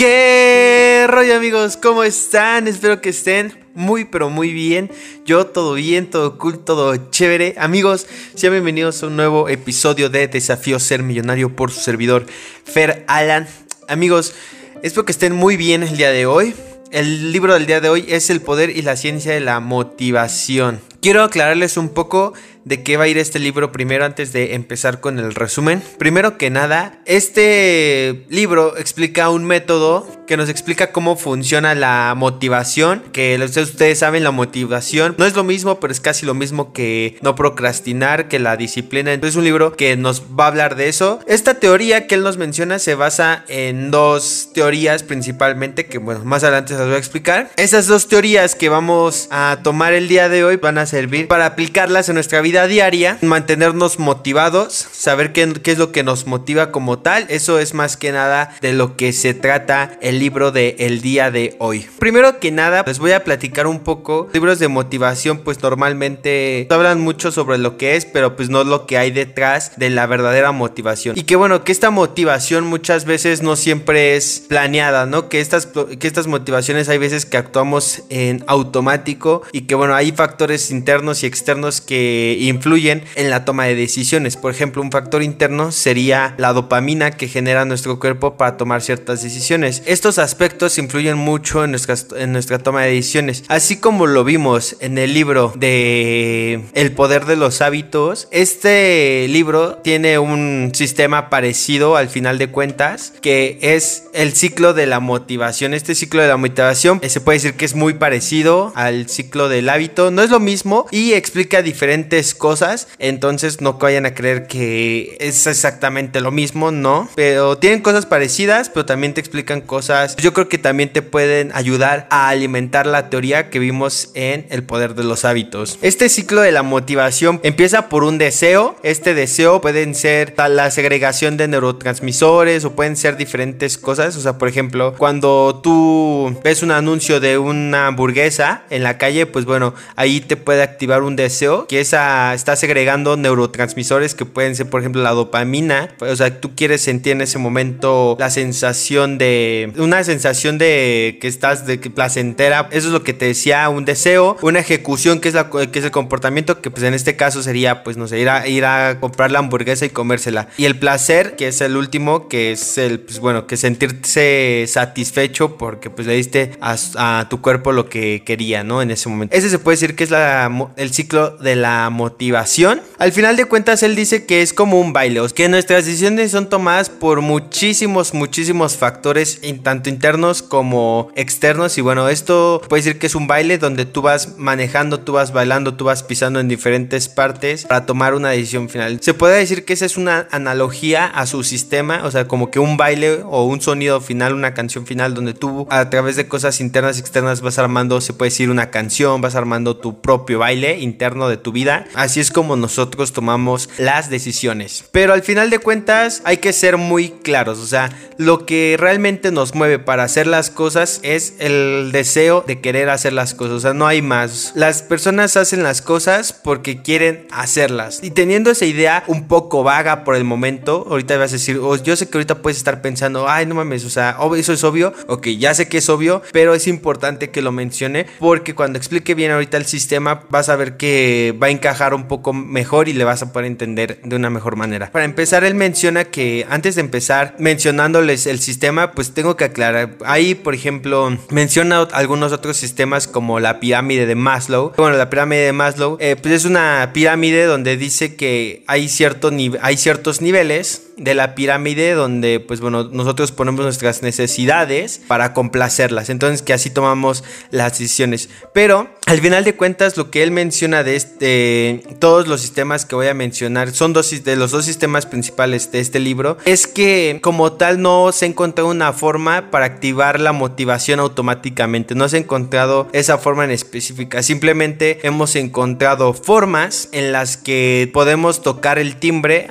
¿Qué rollo amigos? ¿Cómo están? Espero que estén muy pero muy bien. Yo todo bien, todo cool, todo chévere. Amigos, sean bienvenidos a un nuevo episodio de Desafío Ser Millonario por su servidor Fer Alan. Amigos, espero que estén muy bien el día de hoy. El libro del día de hoy es El poder y la ciencia de la motivación. Quiero aclararles un poco de qué va a ir este libro primero antes de empezar con el resumen. Primero que nada, este libro explica un método que nos explica cómo funciona la motivación, que ustedes saben la motivación no es lo mismo, pero es casi lo mismo que no procrastinar, que la disciplina. Entonces es un libro que nos va a hablar de eso. Esta teoría que él nos menciona se basa en dos teorías principalmente que bueno, más adelante se las voy a explicar. Esas dos teorías que vamos a tomar el día de hoy van a servir para aplicarlas en nuestra vida diaria, mantenernos motivados, saber qué, qué, es lo que nos motiva como tal. Eso es más que nada de lo que se trata el libro de día de hoy. Primero que nada, les voy a platicar un poco. Libros de motivación, pues normalmente hablan mucho sobre lo que es, pero pues no lo que hay detrás de la verdadera motivación. Y que bueno, que esta motivación muchas veces no siempre es planeada, ¿no? Que estas, que estas motivaciones hay veces que actuamos en automático y que bueno, hay factores internos y externos que influyen en la toma de decisiones. Por ejemplo, un factor interno sería la dopamina que genera nuestro cuerpo para tomar ciertas decisiones. Estos aspectos influyen mucho en nuestra, en nuestra toma de decisiones. Así como lo vimos en el libro de El poder de los hábitos, este libro tiene un sistema parecido al final de cuentas, que es el ciclo de la motivación. Este ciclo de la motivación se puede decir que es muy parecido al ciclo del hábito. No es lo mismo y explica diferentes cosas. Entonces no vayan a creer que es exactamente lo mismo, no. Pero tienen cosas parecidas, pero también te explican cosas. Yo creo que también te pueden ayudar a alimentar la teoría que vimos en El poder de los hábitos. Este ciclo de la motivación empieza por un deseo. Este deseo pueden ser la segregación de neurotransmisores o pueden ser diferentes cosas. O sea, por ejemplo, cuando tú ves un anuncio de una hamburguesa en la calle, pues bueno, ahí te puede activar un deseo que esa está segregando neurotransmisores que pueden ser, por ejemplo, la dopamina. O sea, tú quieres sentir en ese momento la sensación de una sensación de que estás de placentera. Eso es lo que te decía, un deseo, una ejecución que es la que es el comportamiento que pues en este caso sería pues no sé, ir a ir a comprar la hamburguesa y comérsela. Y el placer, que es el último, que es el pues bueno, que sentirse satisfecho porque pues le diste a, a tu cuerpo lo que quería, ¿no? En ese momento. Ese se puede decir que es la, el ciclo de la motivación. Al final de cuentas, él dice que es como un baile, que nuestras decisiones son tomadas por muchísimos, muchísimos factores, tanto internos como externos. Y bueno, esto puede decir que es un baile donde tú vas manejando, tú vas bailando, tú vas pisando en diferentes partes para tomar una decisión final. Se puede decir que esa es una analogía a su sistema, o sea, como que un baile o un sonido final, una canción final, donde tú a través de cosas internas y externas vas armando, se puede decir una canción, vas armando tu propio baile interno de tu vida. Así es como nosotros tomamos las decisiones. Pero al final de cuentas hay que ser muy claros. O sea, lo que realmente nos mueve para hacer las cosas es el deseo de querer hacer las cosas. O sea, no hay más. Las personas hacen las cosas porque quieren hacerlas. Y teniendo esa idea un poco vaga por el momento, ahorita vas a decir, oh, yo sé que ahorita puedes estar pensando, ay, no mames, o sea, eso es obvio. Ok, ya sé que es obvio, pero es importante que lo mencione porque cuando explique bien ahorita el sistema vas a ver que va a encajar un poco mejor y le vas a poder entender de una mejor manera. Para empezar, él menciona que antes de empezar mencionándoles el sistema, pues tengo que aclarar. Ahí, por ejemplo, menciona algunos otros sistemas como la pirámide de Maslow. Bueno, la pirámide de Maslow, eh, pues es una pirámide donde dice que hay, hay ciertos niveles de la pirámide donde pues bueno nosotros ponemos nuestras necesidades para complacerlas entonces que así tomamos las decisiones pero al final de cuentas lo que él menciona de este todos los sistemas que voy a mencionar son dos de los dos sistemas principales de este libro es que como tal no se ha encontrado una forma para activar la motivación automáticamente. No se ha encontrado esa forma en específica. Simplemente hemos encontrado formas en las que podemos tocar el timbre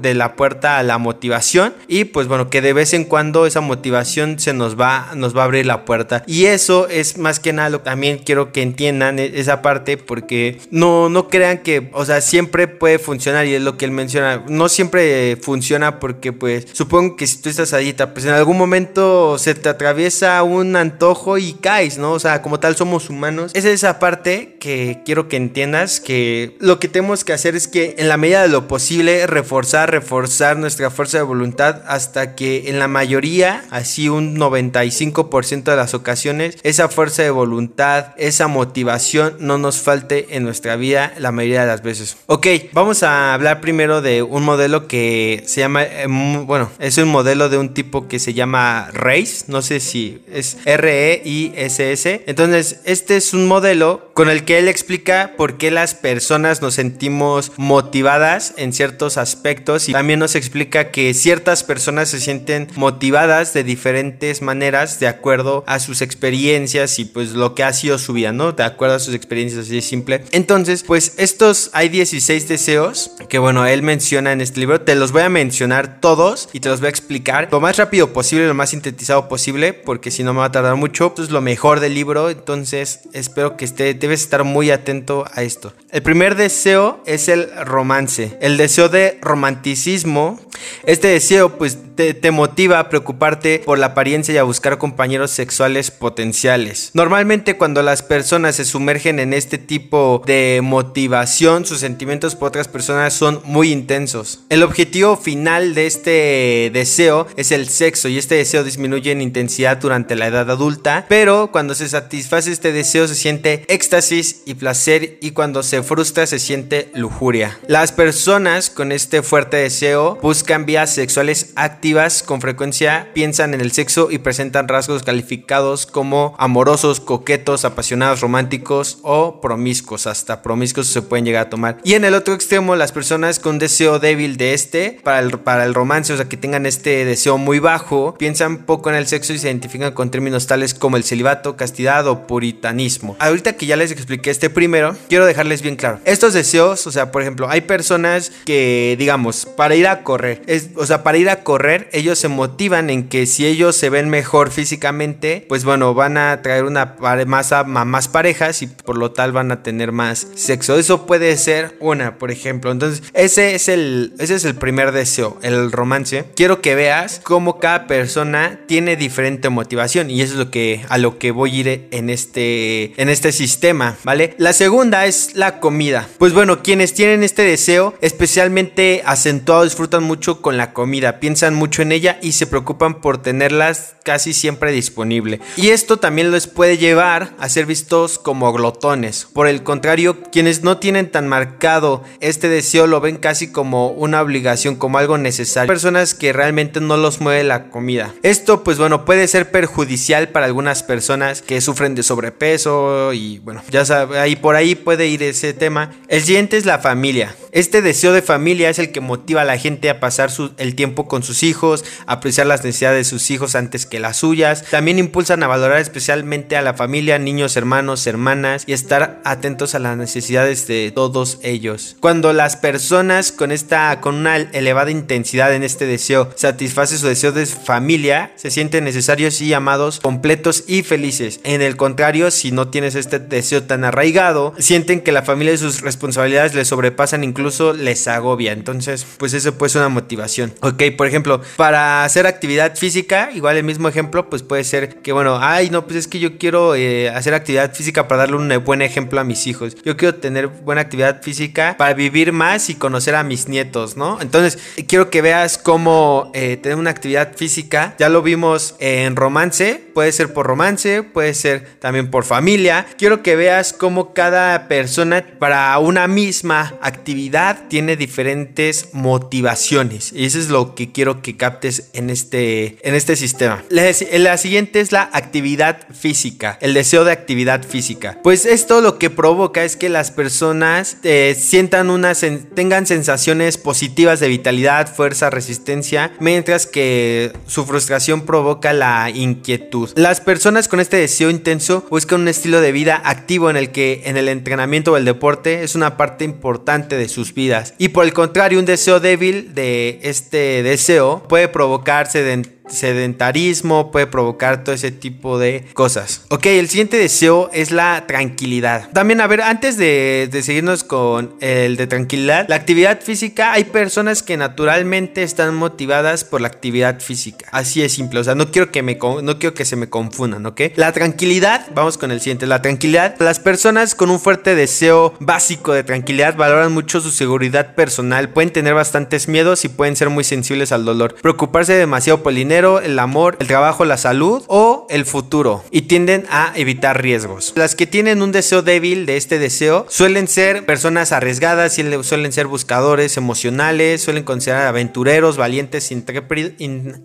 de la puerta a la motivación y pues bueno que de vez en cuando esa motivación se nos va nos va a abrir la puerta. Y eso es más que nada lo que también quiero que entiendan e-, esa parte porque no no crean que, o sea, siempre puede funcionar y es lo que él menciona. No siempre funciona porque, pues, supongo que si tú estás a dieta, pues en algún momento se te atraviesa un antojo y caes, ¿no? O sea, como tal somos humanos. Es esa parte que quiero que entiendas que lo que tenemos que hacer es que en la medida de lo posible reforzar, reforzar nuestra fuerza de voluntad hasta que en la mayoría, así un 95% de las ocasiones, esa fuerza de voluntad, esa motivación no nos falte en nuestra vida la mayoría de las veces. Ok, vamos a hablar primero de un modelo que se llama, eh, bueno, es un modelo de un tipo que se llama RACE, no sé si es R-E-I-S-S. Entonces, este es un modelo con el que él explica por qué las personas nos sentimos motivadas en ciertos aspectos y también nos explica que ciertas personas se sienten motivadas de diferentes maneras de acuerdo a sus experiencias y pues lo que ha sido su vida, ¿no? De acuerdo a sus experiencias así de simple. Entonces, pues estos hay 16 deseos que bueno, él menciona en este libro. Te los voy a mencionar todos y te los voy a explicar lo más rápido posible, lo más sintetizado posible, porque si no me va a tardar mucho. Esto es lo mejor del libro, entonces espero que esté, debes estar muy atento a esto. El primer deseo es el romance. El deseo de romanticismo. Este deseo pues te, motiva a preocuparte por la apariencia y a buscar compañeros sexuales potenciales. Normalmente cuando las personas se sumergen en este tipo de motivación, sus sentimientos por otras personas son muy intensos. El objetivo final de este deseo es el sexo y este deseo disminuye en intensidad durante la edad adulta, pero cuando se satisface este deseo se siente éxtasis y placer y cuando se frustra se siente lujuria. Las personas con este fuerte deseo buscan vías sexuales activas con frecuencia piensan en el sexo y presentan rasgos calificados como amorosos, coquetos, apasionados, románticos o promiscuos. Hasta promiscuos se pueden llegar a tomar. Y en el otro extremo, las personas con deseo débil de este, para el, para el romance, o sea, que tengan este deseo muy bajo, piensan poco en el sexo y se identifican con términos tales como el celibato, castidad o puritanismo. Ahorita que ya les expliqué este primero, quiero dejarles bien claro. Estos deseos, o sea, por ejemplo, hay personas que, digamos, para ir a correr, es, o sea, para ir a correr, ellos se motivan en que si ellos se ven mejor físicamente, pues bueno, van a traer una más, más parejas y por lo tal van a tener más sexo. Eso puede ser una, por ejemplo. Entonces, ese es el, ese es el primer deseo, el romance. Quiero que veas cómo cada persona tiene diferente motivación y eso es lo que a lo que voy a ir en este en este sistema, ¿vale? La segunda es la comida. Pues bueno, quienes tienen este deseo especialmente acentuado disfrutan mucho con la comida, piensan mucho en ella y se preocupan por tenerlas casi siempre disponible. Y esto también les puede llevar a ser vistos como glotones. Por el contrario, quienes no tienen tan marcado este deseo lo ven casi como una obligación, como algo necesario. Personas que realmente no los mueve la comida. Esto pues bueno puede ser perjudicial para algunas personas que sufren de sobrepeso y bueno, ya sabe, ahí por ahí puede ir ese tema. El siguiente es la familia. Este deseo de familia es el que motiva a la gente a pasar el tiempo con sus hijos, apreciar las necesidades de sus hijos antes que las suyas. También impulsan a valorar especialmente a la familia, niños, hermanos, hermanas y estar atentos a las necesidades de todos ellos. Cuando las personas con esta con una elevada intensidad en este deseo satisfacen su deseo de familia, se sienten necesarios y amados, completos y felices. En el contrario, si no tienes este deseo tan arraigado, sienten que la familia y sus responsabilidades les sobrepasan incluso les agobia. Entonces, pues eso puede ser una motivación. Ok, por ejemplo, para hacer actividad física, igual el mismo ejemplo, pues puede ser que, bueno, ay, no, pues es que yo quiero eh, hacer actividad física para darle un buen ejemplo a mis hijos. Yo quiero tener buena actividad física para vivir más y conocer a mis nietos, ¿no? Entonces, quiero que veas cómo eh, tener una actividad física. Ya lo vimos en romance, puede ser por romance, puede ser también por familia. Quiero que veas cómo cada persona para una misma actividad tiene diferentes motivaciones. Y eso es lo que quiero que captes en este, en este sistema. La, siguiente es la actividad física, el deseo de actividad física. Pues esto lo que provoca es que las personas eh, sientan unas, tengan sensaciones positivas de vitalidad, fuerza, resistencia, mientras que su frustración provoca la inquietud. Las personas con este deseo intenso buscan un estilo de vida activo en el que en el entrenamiento o el deporte es una parte importante de sus vidas. Y por el contrario, un deseo débil de este deseo puede provocarse sedentarismo, puede provocar todo ese tipo de cosas. Ok, el siguiente deseo es la tranquilidad. También, a ver, antes de, seguirnos con el de tranquilidad, la actividad física, hay personas que naturalmente están motivadas por la actividad física. Así es simple, o sea, no quiero que, me, no quiero que se me confundan, ¿ok? La tranquilidad, vamos con el siguiente, la tranquilidad. Las personas con un fuerte deseo básico de tranquilidad valoran mucho su seguridad personal, pueden tener bastantes miedos y pueden ser muy sensibles al dolor. Preocuparse demasiado por el dinero, el amor, el trabajo, la salud o el futuro y tienden a evitar riesgos. Las que tienen un deseo débil de este deseo suelen ser personas arriesgadas, suelen ser buscadores emocionales, suelen considerar aventureros, valientes,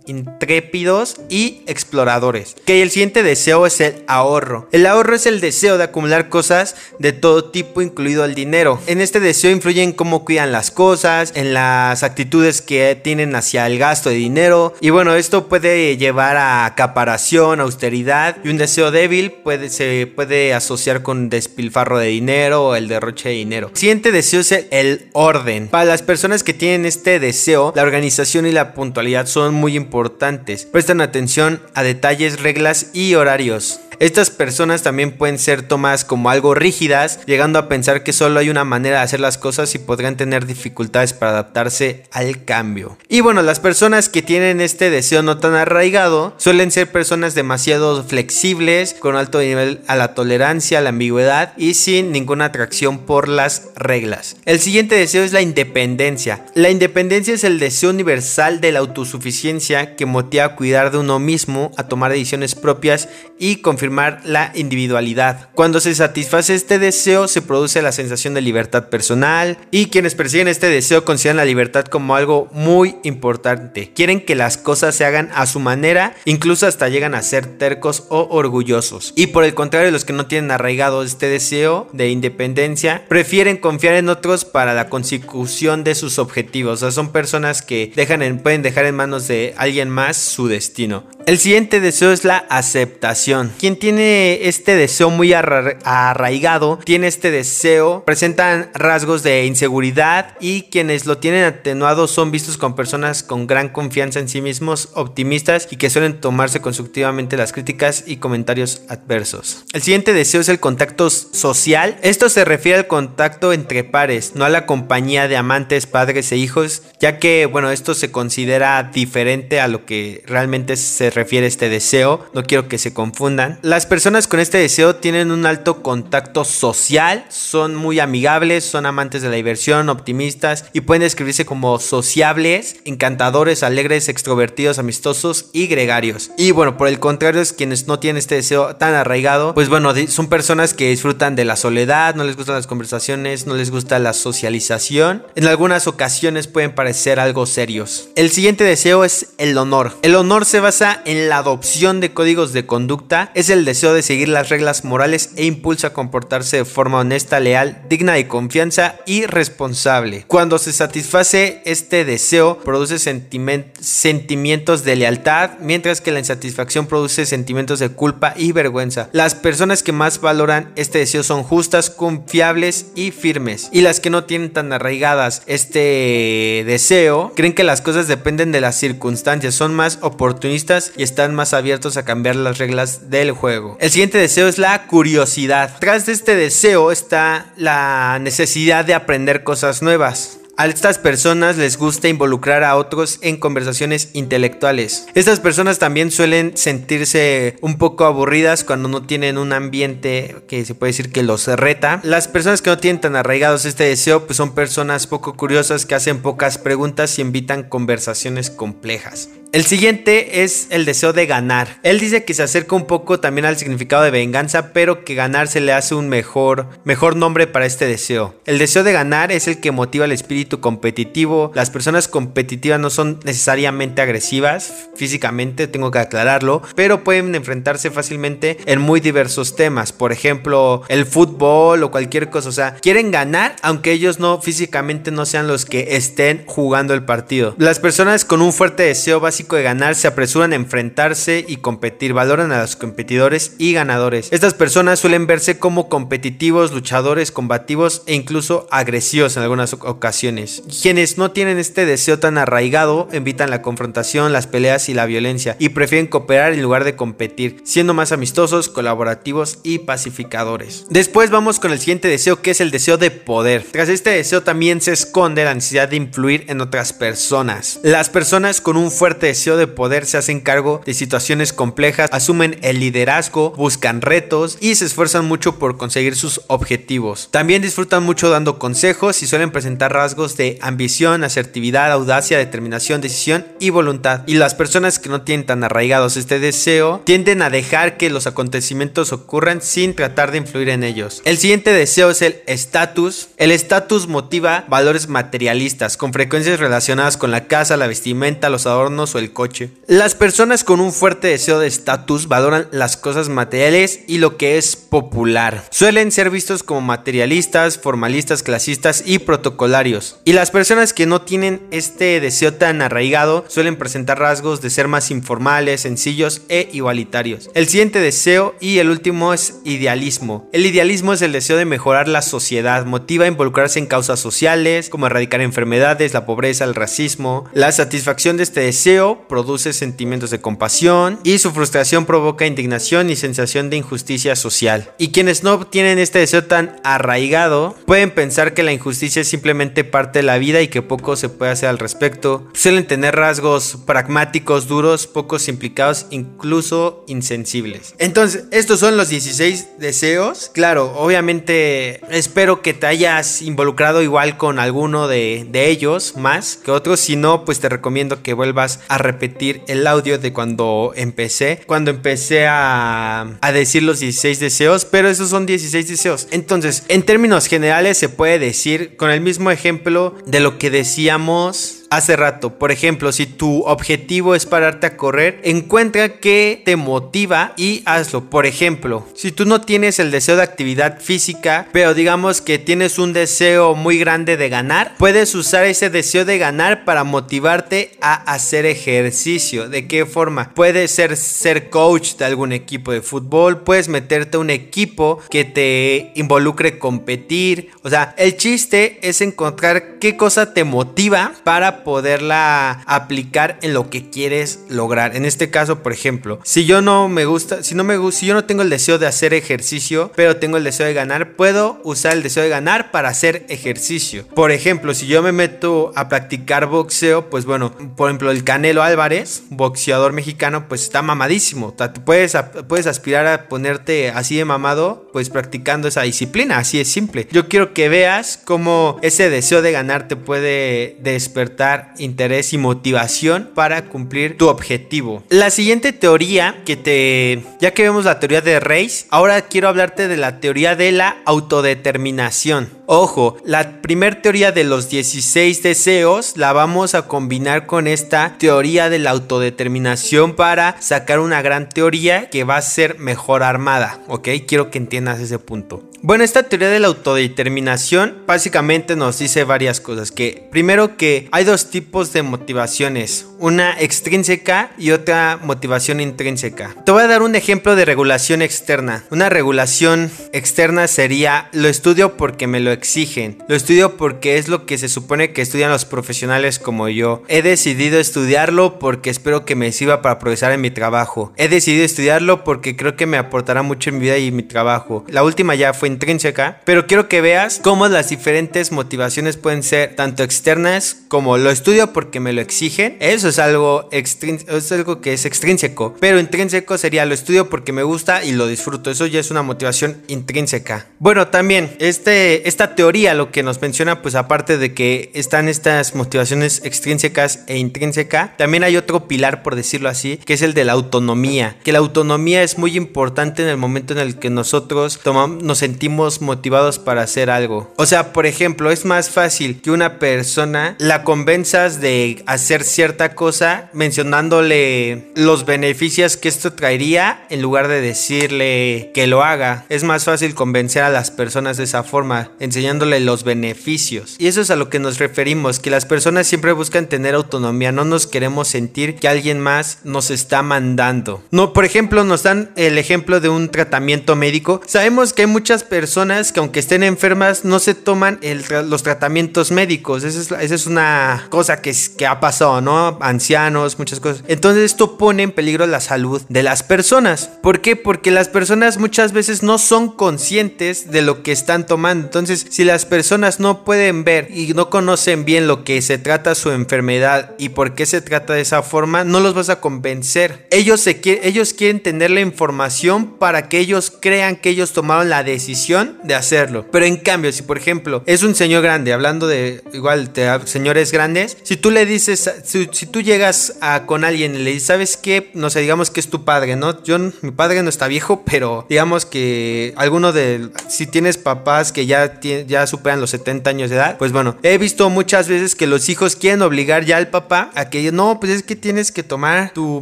intrépidos y exploradores. Que el siguiente deseo es el ahorro. El ahorro es el deseo de acumular cosas de todo tipo, incluido el dinero. En este deseo influyen cómo cuidan las cosas, en las actitudes que tienen hacia el gasto de dinero. Y bueno, esto puede llevar a acaparación, austeridad y un deseo débil puede, se puede asociar con despilfarro de dinero o el derroche de dinero. Siguiente deseo es el orden. Para las personas que tienen este deseo, la organización y la puntualidad son muy importantes. Prestan atención a detalles, reglas y horarios. Estas personas también pueden ser tomadas como algo rígidas, llegando a pensar que solo hay una manera de hacer las cosas y podrían tener dificultades para adaptarse al cambio. Y bueno, las personas que tienen este deseo no tan arraigado suelen ser personas demasiado flexibles, con alto nivel a la tolerancia, a la ambigüedad y sin ninguna atracción por las reglas. El siguiente deseo es la independencia. La independencia es el deseo universal de la autosuficiencia que motiva a cuidar de uno mismo, a tomar decisiones propias y confiar la individualidad. Cuando se satisface este deseo se produce la sensación de libertad personal y quienes persiguen este deseo consideran la libertad como algo muy importante. Quieren que las cosas se hagan a su manera, incluso hasta llegan a ser tercos o orgullosos. Y por el contrario, los que no tienen arraigado este deseo de independencia prefieren confiar en otros para la consecución de sus objetivos. O sea, son personas que dejan en, pueden dejar en manos de alguien más su destino. El siguiente deseo es la aceptación. Quien tiene este deseo muy arraigado, tiene este deseo, presentan rasgos de inseguridad y quienes lo tienen atenuado son vistos con personas con gran confianza en sí mismos, optimistas y que suelen tomarse constructivamente las críticas y comentarios adversos. El siguiente deseo es el contacto social. Esto se refiere al contacto entre pares, no a la compañía de amantes, padres e hijos, ya que, bueno, esto se considera diferente a lo que realmente se refiere este deseo, no quiero que se confundan. Las personas con este deseo tienen un alto contacto social, son muy amigables, son amantes de la diversión, optimistas y pueden describirse como sociables, encantadores, alegres, extrovertidos, amistosos y gregarios. Y bueno, por el contrario, es quienes no tienen este deseo tan arraigado, pues bueno, son personas que disfrutan de la soledad, no les gustan las conversaciones, no les gusta la socialización. En algunas ocasiones pueden parecer algo serios. El siguiente deseo es el honor. El honor se basa en la adopción de códigos de conducta es el deseo de seguir las reglas morales e impulsa a comportarse de forma honesta, leal, digna de confianza y responsable. Cuando se satisface este deseo, produce sentimientos de lealtad, mientras que la insatisfacción produce sentimientos de culpa y vergüenza. Las personas que más valoran este deseo son justas, confiables y firmes. Y las que no tienen tan arraigadas este deseo, creen que las cosas dependen de las circunstancias, son más oportunistas y están más abiertos a cambiar las reglas del juego. El siguiente deseo es la curiosidad. Tras de este deseo está la necesidad de aprender cosas nuevas. A estas personas les gusta involucrar a otros en conversaciones intelectuales. Estas personas también suelen sentirse un poco aburridas cuando no tienen un ambiente que se puede decir que los reta. Las personas que no tienen tan arraigados este deseo pues son personas poco curiosas que hacen pocas preguntas y invitan conversaciones complejas. El siguiente es el deseo de ganar. Él dice que se acerca un poco también al significado de venganza, pero que ganar se le hace un mejor, mejor nombre para este deseo. El deseo de ganar es el que motiva el espíritu competitivo. Las personas competitivas no son necesariamente agresivas físicamente, tengo que aclararlo, pero pueden enfrentarse fácilmente en muy diversos temas. Por ejemplo, el fútbol o cualquier cosa. O sea, quieren ganar aunque ellos no físicamente no sean los que estén jugando el partido. Las personas con un fuerte deseo básicamente de ganar, se apresuran a enfrentarse y competir, valoran a los competidores y ganadores. Estas personas suelen verse como competitivos, luchadores, combativos e incluso agresivos en algunas ocasiones. Quienes no tienen este deseo tan arraigado evitan la confrontación, las peleas y la violencia y prefieren cooperar en lugar de competir, siendo más amistosos, colaborativos y pacificadores. Después vamos con el siguiente deseo que es el deseo de poder. Tras este deseo también se esconde la necesidad de influir en otras personas. Las personas con un fuerte deseo de poder se hacen cargo de situaciones complejas, asumen el liderazgo, buscan retos y se esfuerzan mucho por conseguir sus objetivos. También disfrutan mucho dando consejos y suelen presentar rasgos de ambición, asertividad, audacia, determinación, decisión y voluntad. Y las personas que no tienen tan arraigados este deseo tienden a dejar que los acontecimientos ocurran sin tratar de influir en ellos. El siguiente deseo es el estatus. El estatus motiva valores materialistas, con frecuencias relacionadas con la casa, la vestimenta, los adornos o el coche. Las personas con un fuerte deseo de estatus valoran las cosas materiales y lo que es popular. Suelen ser vistos como materialistas, formalistas, clasistas y protocolarios. Y las personas que no tienen este deseo tan arraigado suelen presentar rasgos de ser más informales, sencillos e igualitarios. El siguiente deseo y el último es idealismo. El idealismo es el deseo de mejorar la sociedad, motiva a involucrarse en causas sociales como erradicar enfermedades, la pobreza, el racismo. La satisfacción de este deseo produce sentimientos de compasión y su frustración provoca indignación y sensación de injusticia social. Y quienes no tienen este deseo tan arraigado pueden pensar que la injusticia es simplemente parte de la vida y que poco se puede hacer al respecto. Suelen tener rasgos pragmáticos, duros, pocos implicados, incluso insensibles. Entonces, estos son los 16 deseos. Claro, obviamente espero que te hayas involucrado igual con alguno de, de ellos más que otros. Si no, pues te recomiendo que vuelvas a repetir el audio de cuando empecé. Cuando empecé a, a decir los 16 deseos, pero esos son 16 deseos. Entonces, en términos generales se puede decir con el mismo ejemplo de lo que decíamos hace rato. Por ejemplo, si tu objetivo es pararte a correr, encuentra qué te motiva y hazlo. Por ejemplo, si tú no tienes el deseo de actividad física, pero digamos que tienes un deseo muy grande de ganar, puedes usar ese deseo de ganar para motivarte a hacer ejercicio. ¿De qué forma? Puedes ser, ser coach de algún equipo de fútbol, puedes meterte a un equipo que te involucre competir. O sea, el chiste es encontrar qué cosa te motiva para poderla aplicar en lo que quieres lograr. En este caso, por ejemplo, si yo no me gusta, si no me si yo no tengo el deseo de hacer ejercicio, pero tengo el deseo de ganar, puedo usar el deseo de ganar para hacer ejercicio. Por ejemplo, si yo me meto a practicar boxeo, pues bueno, por ejemplo, el Canelo Álvarez, boxeador mexicano, pues está mamadísimo. O sea, puedes, puedes aspirar a ponerte así de mamado, pues practicando esa disciplina, así es simple. Yo quiero que veas cómo ese deseo de ganar te puede despertar interés y motivación para cumplir tu objetivo. La siguiente teoría que te... Ya que vemos la teoría de Reis, ahora quiero hablarte de la teoría de la autodeterminación. Ojo, la primer teoría de los 16 deseos la vamos a combinar con esta teoría de la autodeterminación para sacar una gran teoría que va a ser mejor armada, ¿ok? Quiero que entiendas ese punto. Bueno, esta teoría de la autodeterminación básicamente nos dice varias cosas. Que primero que hay dos tipos de motivaciones, una extrínseca y otra motivación intrínseca. Te voy a dar un ejemplo de regulación externa. Una regulación externa sería lo estudio porque me lo exigen, lo estudio porque es lo que se supone que estudian los profesionales como yo. He decidido estudiarlo porque espero que me sirva para progresar en mi trabajo. He decidido estudiarlo porque creo que me aportará mucho en mi vida y mi trabajo. La última ya fue intrínseca, pero quiero que veas cómo las diferentes motivaciones pueden ser tanto externas como lo estudio porque me lo exigen. Eso es algo, es algo que es extrínseco, pero intrínseco sería lo estudio porque me gusta y lo disfruto. Eso ya es una motivación intrínseca. Bueno, también este, esta teoría lo que nos menciona, pues aparte de que están estas motivaciones extrínsecas e intrínseca, también hay otro pilar, por decirlo así, que es el de la autonomía. Que la autonomía es muy importante en el momento en el que nosotros tomamos, nos sentimos motivados para hacer algo. O sea, por ejemplo, es más fácil que una persona la convenzas de hacer cierta cosa mencionándole los beneficios que esto traería en lugar de decirle que lo haga. Es más fácil convencer a las personas de esa forma. Enseñándole los beneficios. Y eso es a lo que nos referimos, que las personas siempre buscan tener autonomía, no nos queremos sentir que alguien más nos está mandando. No, por ejemplo, nos dan el ejemplo de un tratamiento médico. Sabemos que hay muchas personas que aunque estén enfermas no se toman los tratamientos médicos. Esa es, una cosa que, que ha pasado, ¿no? Ancianos, muchas cosas. Entonces esto pone en peligro la salud de las personas. ¿Por qué? Porque las personas muchas veces no son conscientes de lo que están tomando. Entonces, si las personas no pueden ver y no conocen bien lo que se trata su enfermedad y por qué se trata de esa forma, no los vas a convencer. Ellos, ellos quieren tener la información para que ellos crean que ellos tomaron la decisión de hacerlo. Pero en cambio, si por ejemplo es un señor grande, hablando de igual señores grandes, si tú le dices, si, tú llegas con alguien y le dices, ¿sabes qué? No sé, digamos que es tu padre, ¿no? Yo, mi padre no está viejo, pero digamos que alguno de, si tienes papás que ya, ya superan los 70 años de edad, pues bueno, he visto muchas veces que los hijos quieren obligar ya al papá a que no, pues es que tienes que tomar tu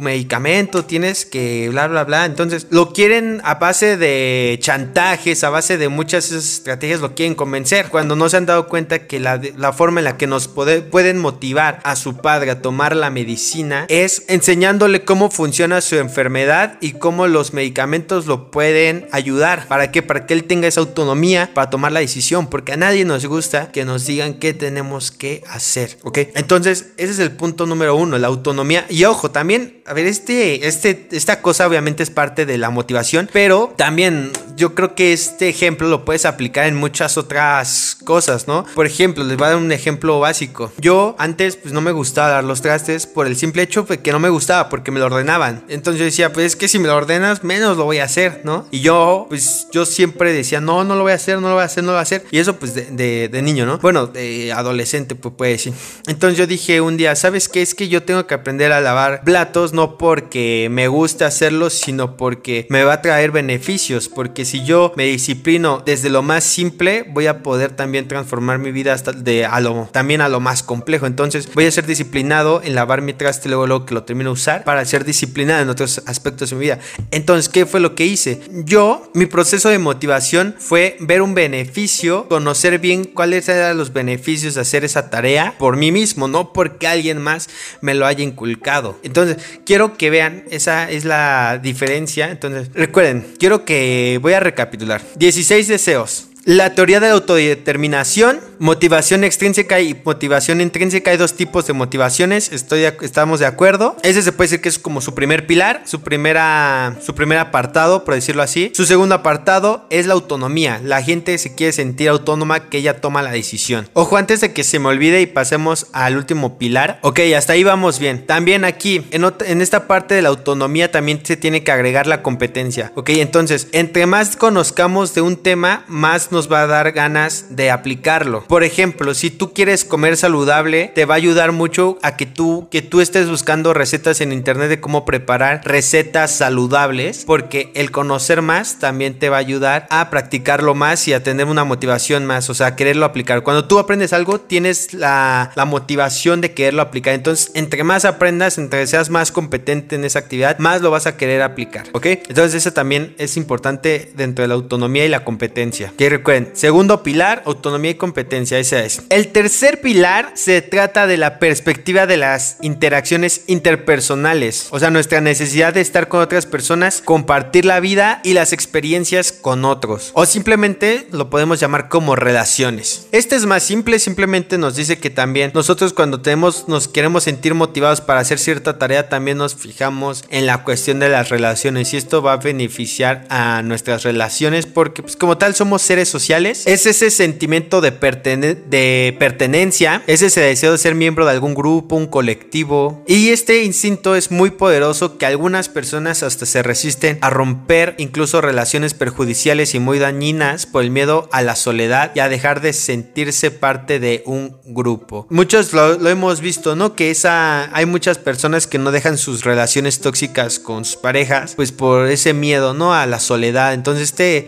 medicamento, tienes que bla, bla, bla. Entonces, lo quieren a base de chantajes, a base de muchas estrategias, lo quieren convencer. Cuando no se han dado cuenta que la, la forma en la que nos pueden motivar a su padre a tomar la medicina es enseñándole cómo funciona su enfermedad y cómo los medicamentos lo pueden ayudar. ¿Para qué? Para que él tenga esa autonomía para tomar la decisión. Porque a nadie nos gusta que nos digan qué tenemos que hacer. ¿Ok? Entonces, ese es el punto número uno, la autonomía. Y ojo, también, a ver, este, este, esta cosa obviamente es parte de la motivación, pero también yo creo que este ejemplo lo puedes aplicar en muchas otras cosas, ¿no? Por ejemplo, les voy a dar un ejemplo básico. Yo antes, pues no me gustaba dar los trastes por el simple hecho de que no me gustaba, porque me lo ordenaban. Entonces yo decía, pues es que si me lo ordenas, menos lo voy a hacer, ¿no? Y yo, pues yo siempre decía, no, no lo voy a hacer, no lo voy a hacer, no lo voy a hacer. Y eso, pues de, de, niño, ¿no? Bueno, de adolescente, pues puede decir. Entonces yo dije un día, ¿sabes qué? Es que yo tengo que aprender a lavar platos, no porque me gusta hacerlo, sino porque me va a traer beneficios. Porque yo me disciplino desde lo más simple, voy a poder también transformar mi vida hasta de a lo, también a lo más complejo. Entonces voy a ser disciplinado en lavar mi traste luego, luego que lo termino de usar para ser disciplinado en otros aspectos de mi vida. Entonces, ¿qué fue lo que hice? Yo, mi proceso de motivación fue ver un beneficio, conocer bien cuáles eran los beneficios de hacer esa tarea por mí mismo, no porque alguien más me lo haya inculcado. Entonces, quiero que vean, esa es la diferencia. Entonces, recuerden, quiero que voy a recapitular. 16 deseos. La teoría de autodeterminación, motivación extrínseca y motivación intrínseca. Hay dos tipos de motivaciones, estoy, estamos de acuerdo. Ese se puede decir que es como su primer pilar, su, primera, su primer apartado, por decirlo así. Su segundo apartado es la autonomía. La gente se quiere sentir autónoma que ella toma la decisión. Ojo, antes de que se me olvide y pasemos al último pilar. Ok, hasta ahí vamos bien. También aquí, en, en esta parte de la autonomía, también se tiene que agregar la competencia. Ok, entonces, entre más conozcamos de un tema, más nos va a dar ganas de aplicarlo. Por ejemplo, si tú quieres comer saludable, te va a ayudar mucho a que tú, que tú estés buscando recetas en internet de cómo preparar recetas saludables, porque el conocer más también te va a ayudar a practicarlo más y a tener una motivación más, o sea, a quererlo aplicar. Cuando tú aprendes algo, tienes la, la motivación de quererlo aplicar. Entonces, entre más aprendas, entre seas más competente en esa actividad, más lo vas a querer aplicar, ¿ok? Entonces, eso también es importante dentro de la autonomía y la competencia. Recuerden, segundo pilar, autonomía y competencia, ese es. El tercer pilar se trata de la perspectiva de las interacciones interpersonales, o sea, nuestra necesidad de estar con otras personas, compartir la vida y las experiencias con otros, o simplemente lo podemos llamar como relaciones. Este es más simple, simplemente nos dice que también nosotros cuando tenemos, nos queremos sentir motivados para hacer cierta tarea, también nos fijamos en la cuestión de las relaciones y esto va a beneficiar a nuestras relaciones porque pues como tal somos seres sociales, es ese sentimiento de, pertenencia, es ese deseo de ser miembro de algún grupo, un colectivo. Y este instinto es muy poderoso que algunas personas hasta se resisten a romper incluso relaciones perjudiciales y muy dañinas por el miedo a la soledad y a dejar de sentirse parte de un grupo. Muchos lo, hemos visto, ¿no? Que esa hay muchas personas que no dejan sus relaciones tóxicas con sus parejas, pues por ese miedo, ¿no? A la soledad. Entonces este,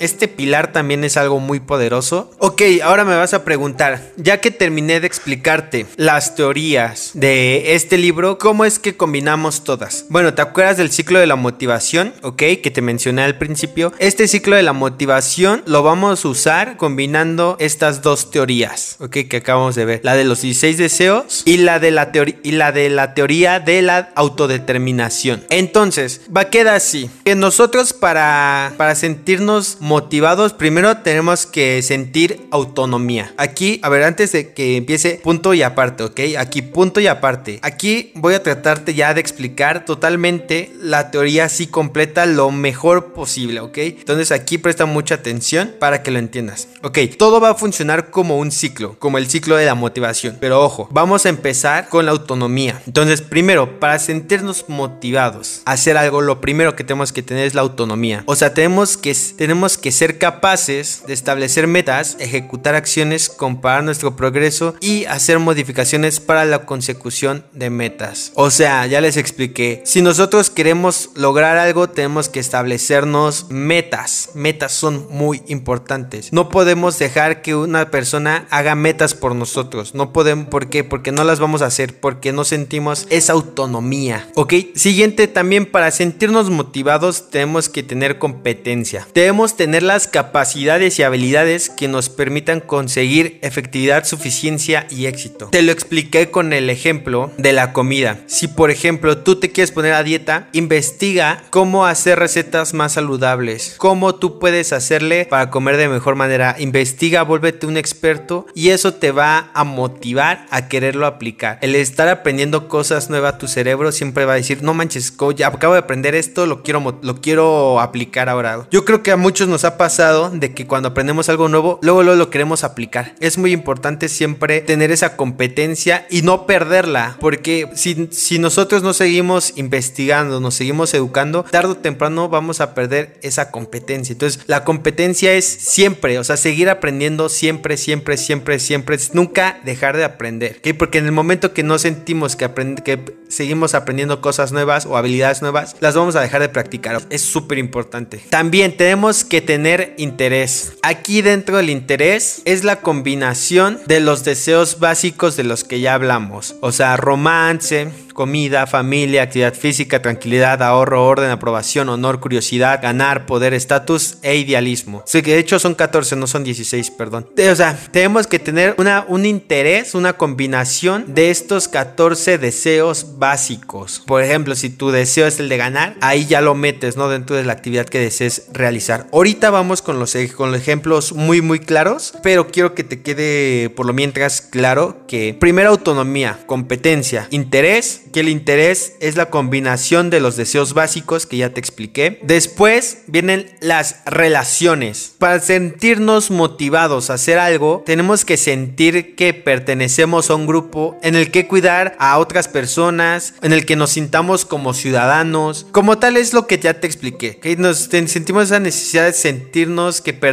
este pilar también es algo muy poderoso. Ok, ahora me vas a preguntar, ya que terminé de explicarte las teorías de este libro, ¿cómo es que combinamos todas? Bueno, ¿te acuerdas del ciclo de la motivación? Ok, que te mencioné al principio. Este ciclo de la motivación lo vamos a usar combinando estas dos teorías, ok, que acabamos de ver. La de los 16 deseos y la de la, y la, de la teoría de la autodeterminación. Entonces, va a quedar así. Que nosotros para, para sentirnos motivados, primero tenemos que sentir autonomía. Aquí, a ver, antes de que empiece, punto y aparte, ¿ok? Aquí, punto y aparte. Aquí voy a tratarte ya de explicar totalmente la teoría así completa lo mejor posible, ¿ok? Entonces aquí presta mucha atención para que lo entiendas. Ok, todo va a funcionar como un ciclo, como el ciclo de la motivación. Pero ojo, vamos a empezar con la autonomía. Entonces, primero, para sentirnos motivados a hacer algo, lo primero que tenemos que tener es la autonomía. O sea, tenemos que, tenemos que ser capaces de establecer metas, ejecutar acciones, comparar nuestro progreso y hacer modificaciones para la consecución de metas. O sea, ya les expliqué, si nosotros queremos lograr algo, tenemos que establecernos metas. Metas son muy importantes. No podemos dejar que una persona haga metas por nosotros. No podemos, ¿por qué? Porque no las vamos a hacer, porque no sentimos esa autonomía. ¿Ok? Siguiente, también para sentirnos motivados tenemos que tener competencia. Debemos tener las capacidades y habilidades que nos permitan conseguir efectividad, suficiencia y éxito. Te lo expliqué con el ejemplo de la comida. Si por ejemplo tú te quieres poner a dieta, investiga cómo hacer recetas más saludables, cómo tú puedes hacerle para comer de mejor manera. Investiga, vuélvete un experto y eso te va a motivar a quererlo aplicar. El estar aprendiendo cosas nuevas, tu cerebro siempre va a decir, no manches, ya acabo de aprender esto, lo quiero, lo quiero aplicar ahora. Yo creo que a muchos nos ha pasado de que cuando aprendemos algo nuevo, luego, lo queremos aplicar. Es muy importante siempre tener esa competencia y no perderla, porque si, si nosotros no seguimos investigando, nos seguimos educando, tarde o temprano vamos a perder esa competencia. Entonces, la competencia es siempre, o sea, seguir aprendiendo siempre, siempre, siempre, siempre, nunca dejar de aprender, ¿ok? Porque en el momento que no sentimos que, que seguimos aprendiendo cosas nuevas o habilidades nuevas, las vamos a dejar de practicar. Es súper importante. También tenemos que tener interés. Aquí dentro del interés es la combinación de los deseos básicos de los que ya hablamos. O sea, romance, comida, familia, actividad física, tranquilidad, ahorro, orden, aprobación, honor, curiosidad, ganar, poder, estatus e idealismo. O que de hecho son 14, no son 16, perdón. O sea, tenemos que tener una, un interés, una combinación de estos 14 deseos básicos. Por ejemplo, si tu deseo es el de ganar, ahí ya lo metes, ¿no? Dentro de la actividad que desees realizar. Ahorita vamos con los, con los ejemplos muy, muy claros, pero quiero que te quede por lo mientras claro que primero autonomía, competencia, interés, que el interés es la combinación de los deseos básicos que ya te expliqué. Después vienen las relaciones. Para sentirnos motivados a hacer algo, tenemos que sentir que pertenecemos a un grupo en el que cuidar a otras personas, en el que nos sintamos como ciudadanos. Como tal es lo que ya te expliqué, que nos sentimos esa necesidad de sentirnos que pertenecemos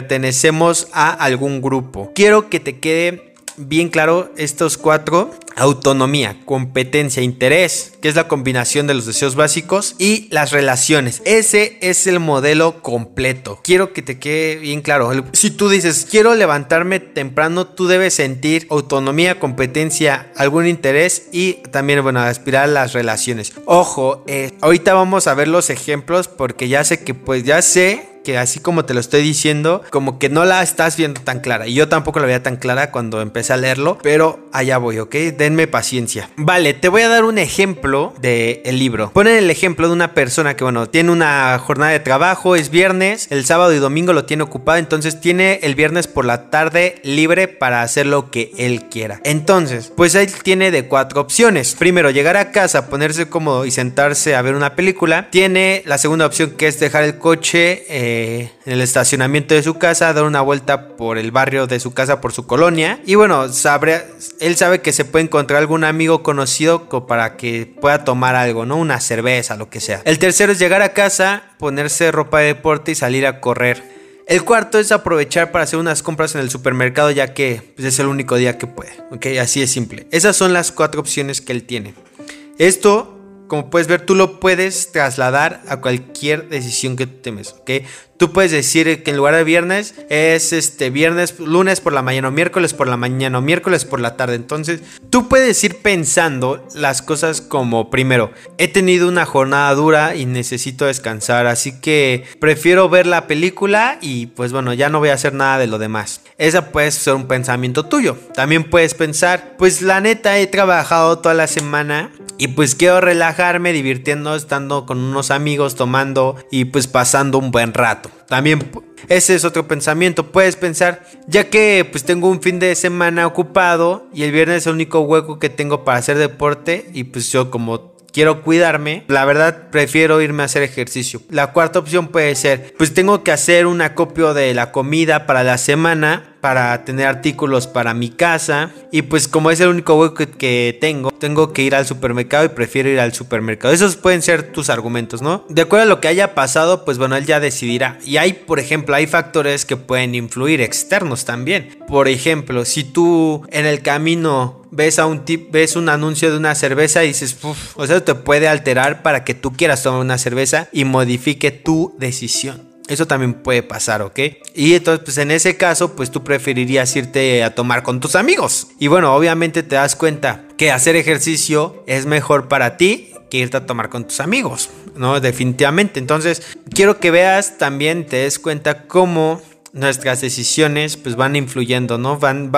a algún grupo. Quiero que te quede bien claro estos cuatro. Autonomía, competencia, interés, que es la combinación de los deseos básicos y las relaciones. Ese es el modelo completo. Quiero que te quede bien claro. Si tú dices, quiero levantarme temprano, tú debes sentir autonomía, competencia, algún interés y también, bueno, aspirar a las relaciones. Ojo, eh, ahorita vamos a ver los ejemplos porque ya sé que, pues ya sé que así como te lo estoy diciendo, como que no la estás viendo tan clara. Y yo tampoco la veía tan clara cuando empecé a leerlo, pero allá voy, ¿ok? Denme paciencia. Vale, te voy a dar un ejemplo del el libro. Ponen el ejemplo de una persona que, bueno, tiene una jornada de trabajo, es viernes, el sábado y domingo lo tiene ocupado, entonces tiene el viernes por la tarde libre para hacer lo que él quiera. Entonces, pues él tiene de cuatro opciones. Primero, llegar a casa, ponerse cómodo y sentarse a ver una película. Tiene la segunda opción que es dejar el coche. Eh, en el estacionamiento de su casa, dar una vuelta por el barrio de su casa, por su colonia. Y bueno, él sabe que se puede encontrar algún amigo conocido para que pueda tomar algo, ¿no? Una cerveza, lo que sea. El tercero es llegar a casa, ponerse ropa de deporte y salir a correr. El cuarto es aprovechar para hacer unas compras en el supermercado ya que pues, es el único día que puede. Ok, así es simple. Esas son las cuatro opciones que él tiene. Esto como puedes ver, tú lo puedes trasladar a cualquier decisión que tú temes, ¿ok? Tú puedes decir que en lugar de viernes es este viernes, lunes por la mañana o miércoles por la mañana o miércoles por la tarde. Entonces, tú puedes ir pensando las cosas como primero, he tenido una jornada dura y necesito descansar, así que prefiero ver la película y pues bueno, ya no voy a hacer nada de lo demás. Esa puede ser un pensamiento tuyo. También puedes pensar, pues la neta he trabajado toda la semana y pues quiero relajarme, divirtiendo, estando con unos amigos, tomando y pues pasando un buen rato. También ese es otro pensamiento. Puedes pensar, ya que pues tengo un fin de semana ocupado y el viernes es el único hueco que tengo para hacer deporte y pues yo como quiero cuidarme, la verdad prefiero irme a hacer ejercicio. La cuarta opción puede ser, pues tengo que hacer un acopio de la comida para la semana para tener artículos para mi casa. Y pues como es el único hueco que, tengo, tengo que ir al supermercado y prefiero ir al supermercado. Esos pueden ser tus argumentos, ¿no? De acuerdo a lo que haya pasado, pues bueno, él ya decidirá. Y hay, por ejemplo, hay factores que pueden influir externos también. Por ejemplo, si tú en el camino ves a un tip, ves un anuncio de una cerveza y dices, o sea, te puede alterar para que tú quieras tomar una cerveza y modifique tu decisión. Eso también puede pasar, ¿ok? Y entonces, pues en ese caso, pues tú preferirías irte a tomar con tus amigos. Y bueno, obviamente te das cuenta que hacer ejercicio es mejor para ti que irte a tomar con tus amigos, ¿no? Definitivamente. Entonces, quiero que veas también, te des cuenta cómo nuestras decisiones pues van influyendo, ¿no? Van,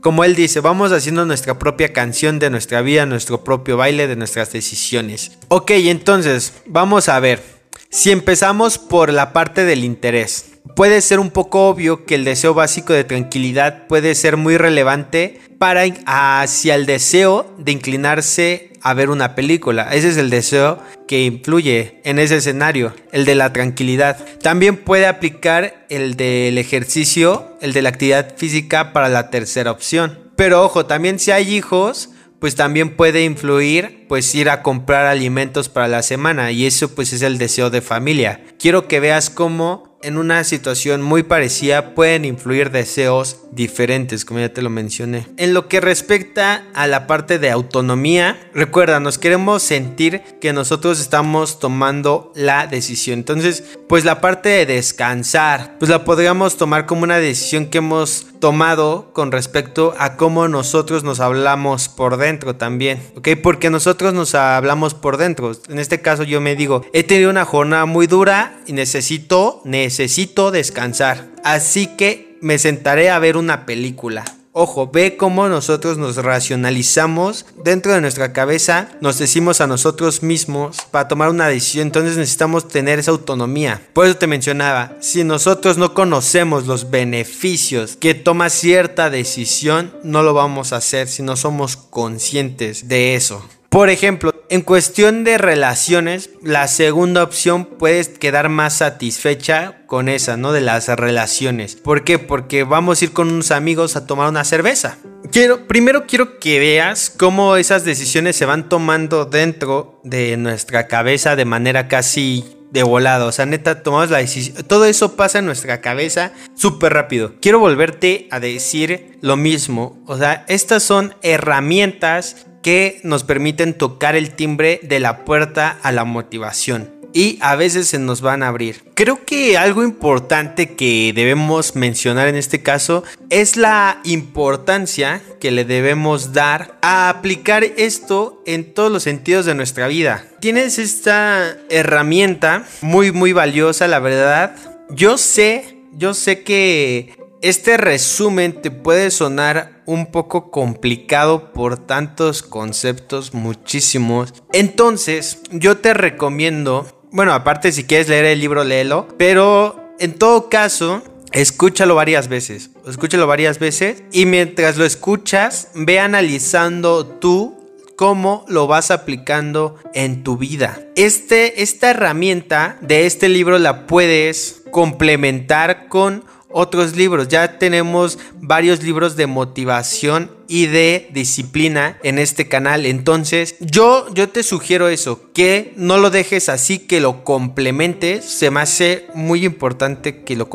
como él dice, vamos haciendo nuestra propia canción de nuestra vida, nuestro propio baile de nuestras decisiones. Ok, entonces, vamos a ver. Si empezamos por la parte del interés, puede ser un poco obvio que el deseo básico de tranquilidad puede ser muy relevante para hacia el deseo de inclinarse a ver una película. Ese es el deseo que influye en ese escenario, el de la tranquilidad. También puede aplicar el del ejercicio, el de la actividad física para la tercera opción. Pero ojo, también si hay hijos, pues también puede influir pues ir a comprar alimentos para la semana y eso pues es el deseo de familia. Quiero que veas cómo en una situación muy parecida pueden influir deseos diferentes, como ya te lo mencioné. En lo que respecta a la parte de autonomía, recuerda, nos queremos sentir que nosotros estamos tomando la decisión. Entonces, pues la parte de descansar, pues la podríamos tomar como una decisión que hemos tomado con respecto a cómo nosotros nos hablamos por dentro también, ¿ok? Porque nosotros nos hablamos por dentro. En este caso yo me digo, he tenido una jornada muy dura y necesito, necesito necesito descansar. Así que me sentaré a ver una película. Ojo, ve cómo nosotros nos racionalizamos dentro de nuestra cabeza, nos decimos a nosotros mismos para tomar una decisión, entonces necesitamos tener esa autonomía. Por eso te mencionaba, si nosotros no conocemos los beneficios que toma cierta decisión, no lo vamos a hacer si no somos conscientes de eso. Por ejemplo, en cuestión de relaciones, la segunda opción puedes quedar más satisfecha con esa, ¿no? De las relaciones. ¿Por qué? Porque vamos a ir con unos amigos a tomar una cerveza. Quiero, primero quiero que veas cómo esas decisiones se van tomando dentro de nuestra cabeza de manera casi de volado. O sea, neta, tomamos la decisión. Todo eso pasa en nuestra cabeza súper rápido. Quiero volverte a decir lo mismo. O sea, estas son herramientas que nos permiten tocar el timbre de la puerta a la motivación y a veces se nos van a abrir. Creo que algo importante que debemos mencionar en este caso es la importancia que le debemos dar a aplicar esto en todos los sentidos de nuestra vida. Tienes esta herramienta muy muy valiosa, la verdad. Yo sé, yo sé que este resumen te puede sonar un poco complicado por tantos conceptos, muchísimos. Entonces, yo te recomiendo, bueno, aparte si quieres leer el libro, léelo, pero en todo caso, escúchalo varias veces. Escúchalo varias veces y mientras lo escuchas, ve analizando tú cómo lo vas aplicando en tu vida. Este, esta herramienta de este libro la puedes complementar con otros libros. Ya tenemos varios libros de motivación y de disciplina en este canal. Entonces, yo, yo te sugiero eso, que no lo dejes así, que lo complementes. Se me hace muy importante que lo,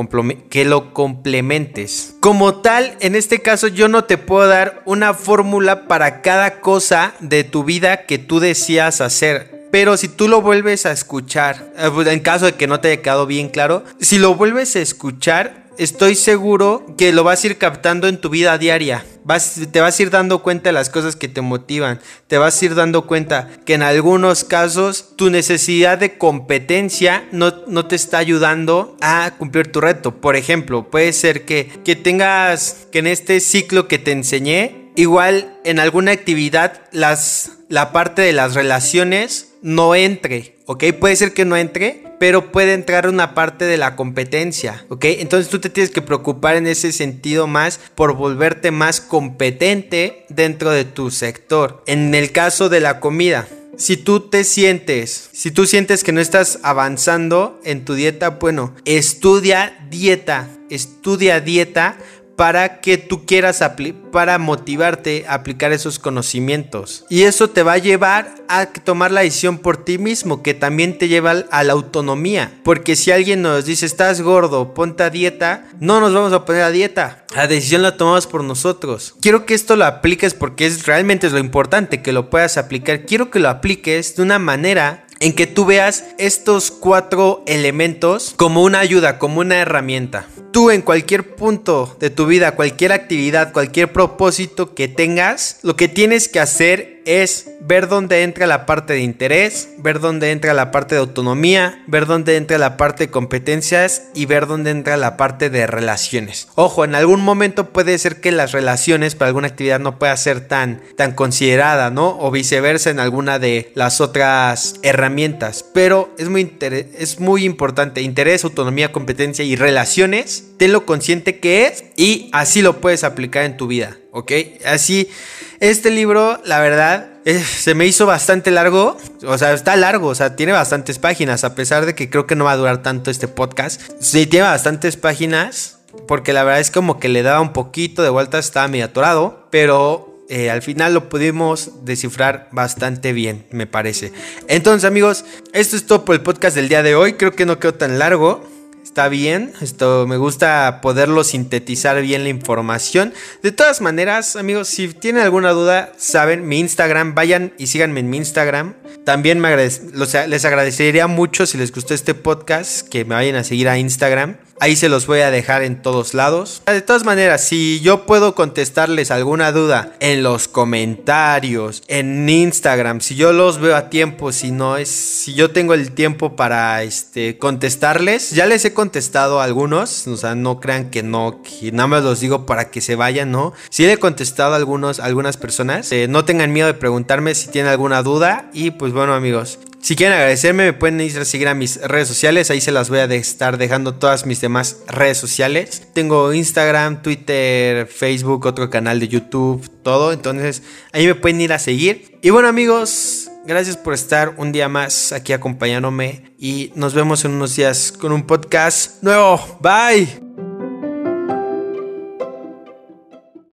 que lo complementes. Como tal, en este caso yo no te puedo dar una fórmula para cada cosa de tu vida que tú deseas hacer pero si tú lo vuelves a escuchar, eh, pues, en caso de que no te haya quedado bien claro, si lo vuelves a escuchar, estoy seguro que lo vas a ir captando en tu vida diaria. Vas, te vas a ir dando cuenta de las cosas que te motivan. Te vas a ir dando cuenta que en algunos casos tu necesidad de competencia no, no te está ayudando a cumplir tu reto. Por ejemplo, puede ser que, que tengas que en este ciclo que te enseñé, igual en alguna actividad las, la parte de las relaciones no entre, ¿ok? Puede ser que no entre, pero puede entrar una parte de la competencia, ¿ok? Entonces tú te tienes que preocupar en ese sentido más por volverte más competente dentro de tu sector. En el caso de la comida, si tú te sientes, si tú sientes que no estás avanzando en tu dieta, bueno, estudia dieta, estudia dieta para que tú quieras para motivarte a aplicar esos conocimientos. Y eso te va a llevar a tomar la decisión por ti mismo, que también te lleva a la autonomía. Porque si alguien nos dice, estás gordo, ponte a dieta, no nos vamos a poner a dieta. La decisión la tomamos por nosotros. Quiero que esto lo apliques porque es realmente es lo importante, que lo puedas aplicar. Quiero que lo apliques de una manera en que tú veas estos cuatro elementos como una ayuda, como una herramienta. Tú en cualquier punto de tu vida, cualquier actividad, cualquier propósito que tengas, lo que tienes que hacer es ver dónde entra la parte de interés, ver dónde entra la parte de autonomía, ver dónde entra la parte de competencias y ver dónde entra la parte de relaciones. Ojo, en algún momento puede ser que las relaciones para alguna actividad no pueda ser tan, tan considerada, ¿no? O viceversa en alguna de las otras herramientas. Pero es muy, es muy importante. Interés, autonomía, competencia y relaciones. Tenlo consciente que es y así lo puedes aplicar en tu vida. ¿Ok? Así, este libro, la verdad, se me hizo bastante largo, o sea, está largo, o sea, tiene bastantes páginas, a pesar de que creo que no va a durar tanto este podcast. Sí, tiene bastantes páginas, porque la verdad es como que le daba un poquito de vuelta, estaba medio atorado, pero eh, al final lo pudimos descifrar bastante bien, me parece. Entonces, amigos, esto es todo por el podcast del día de hoy. Creo que no quedó tan largo está bien. Esto me gusta poderlo sintetizar bien la información. De todas maneras, amigos, si tienen alguna duda, saben, mi Instagram, vayan y síganme en mi Instagram. También les agradecería mucho si les gustó este podcast que me vayan a seguir a Instagram. Ahí se los voy a dejar en todos lados. De todas maneras, si yo puedo contestarles alguna duda en los comentarios, en Instagram, si yo los veo a tiempo, si no es, si yo tengo el tiempo para este, contestarles, ya les he contestado a algunos, o sea, no crean que no, que nada más los digo para que se vayan, ¿no? Si le he contestado a algunos, algunas personas, eh, no tengan miedo de preguntarme si tienen alguna duda y pues bueno amigos, si quieren agradecerme, me pueden ir a seguir a mis redes sociales. Ahí se las voy a estar dejando todas mis demás redes sociales. Tengo Instagram, Twitter, Facebook, otro canal de YouTube, todo. Entonces ahí me pueden ir a seguir. Y bueno amigos, gracias por estar un día más aquí acompañándome. Y nos vemos en unos días con un podcast nuevo. Bye.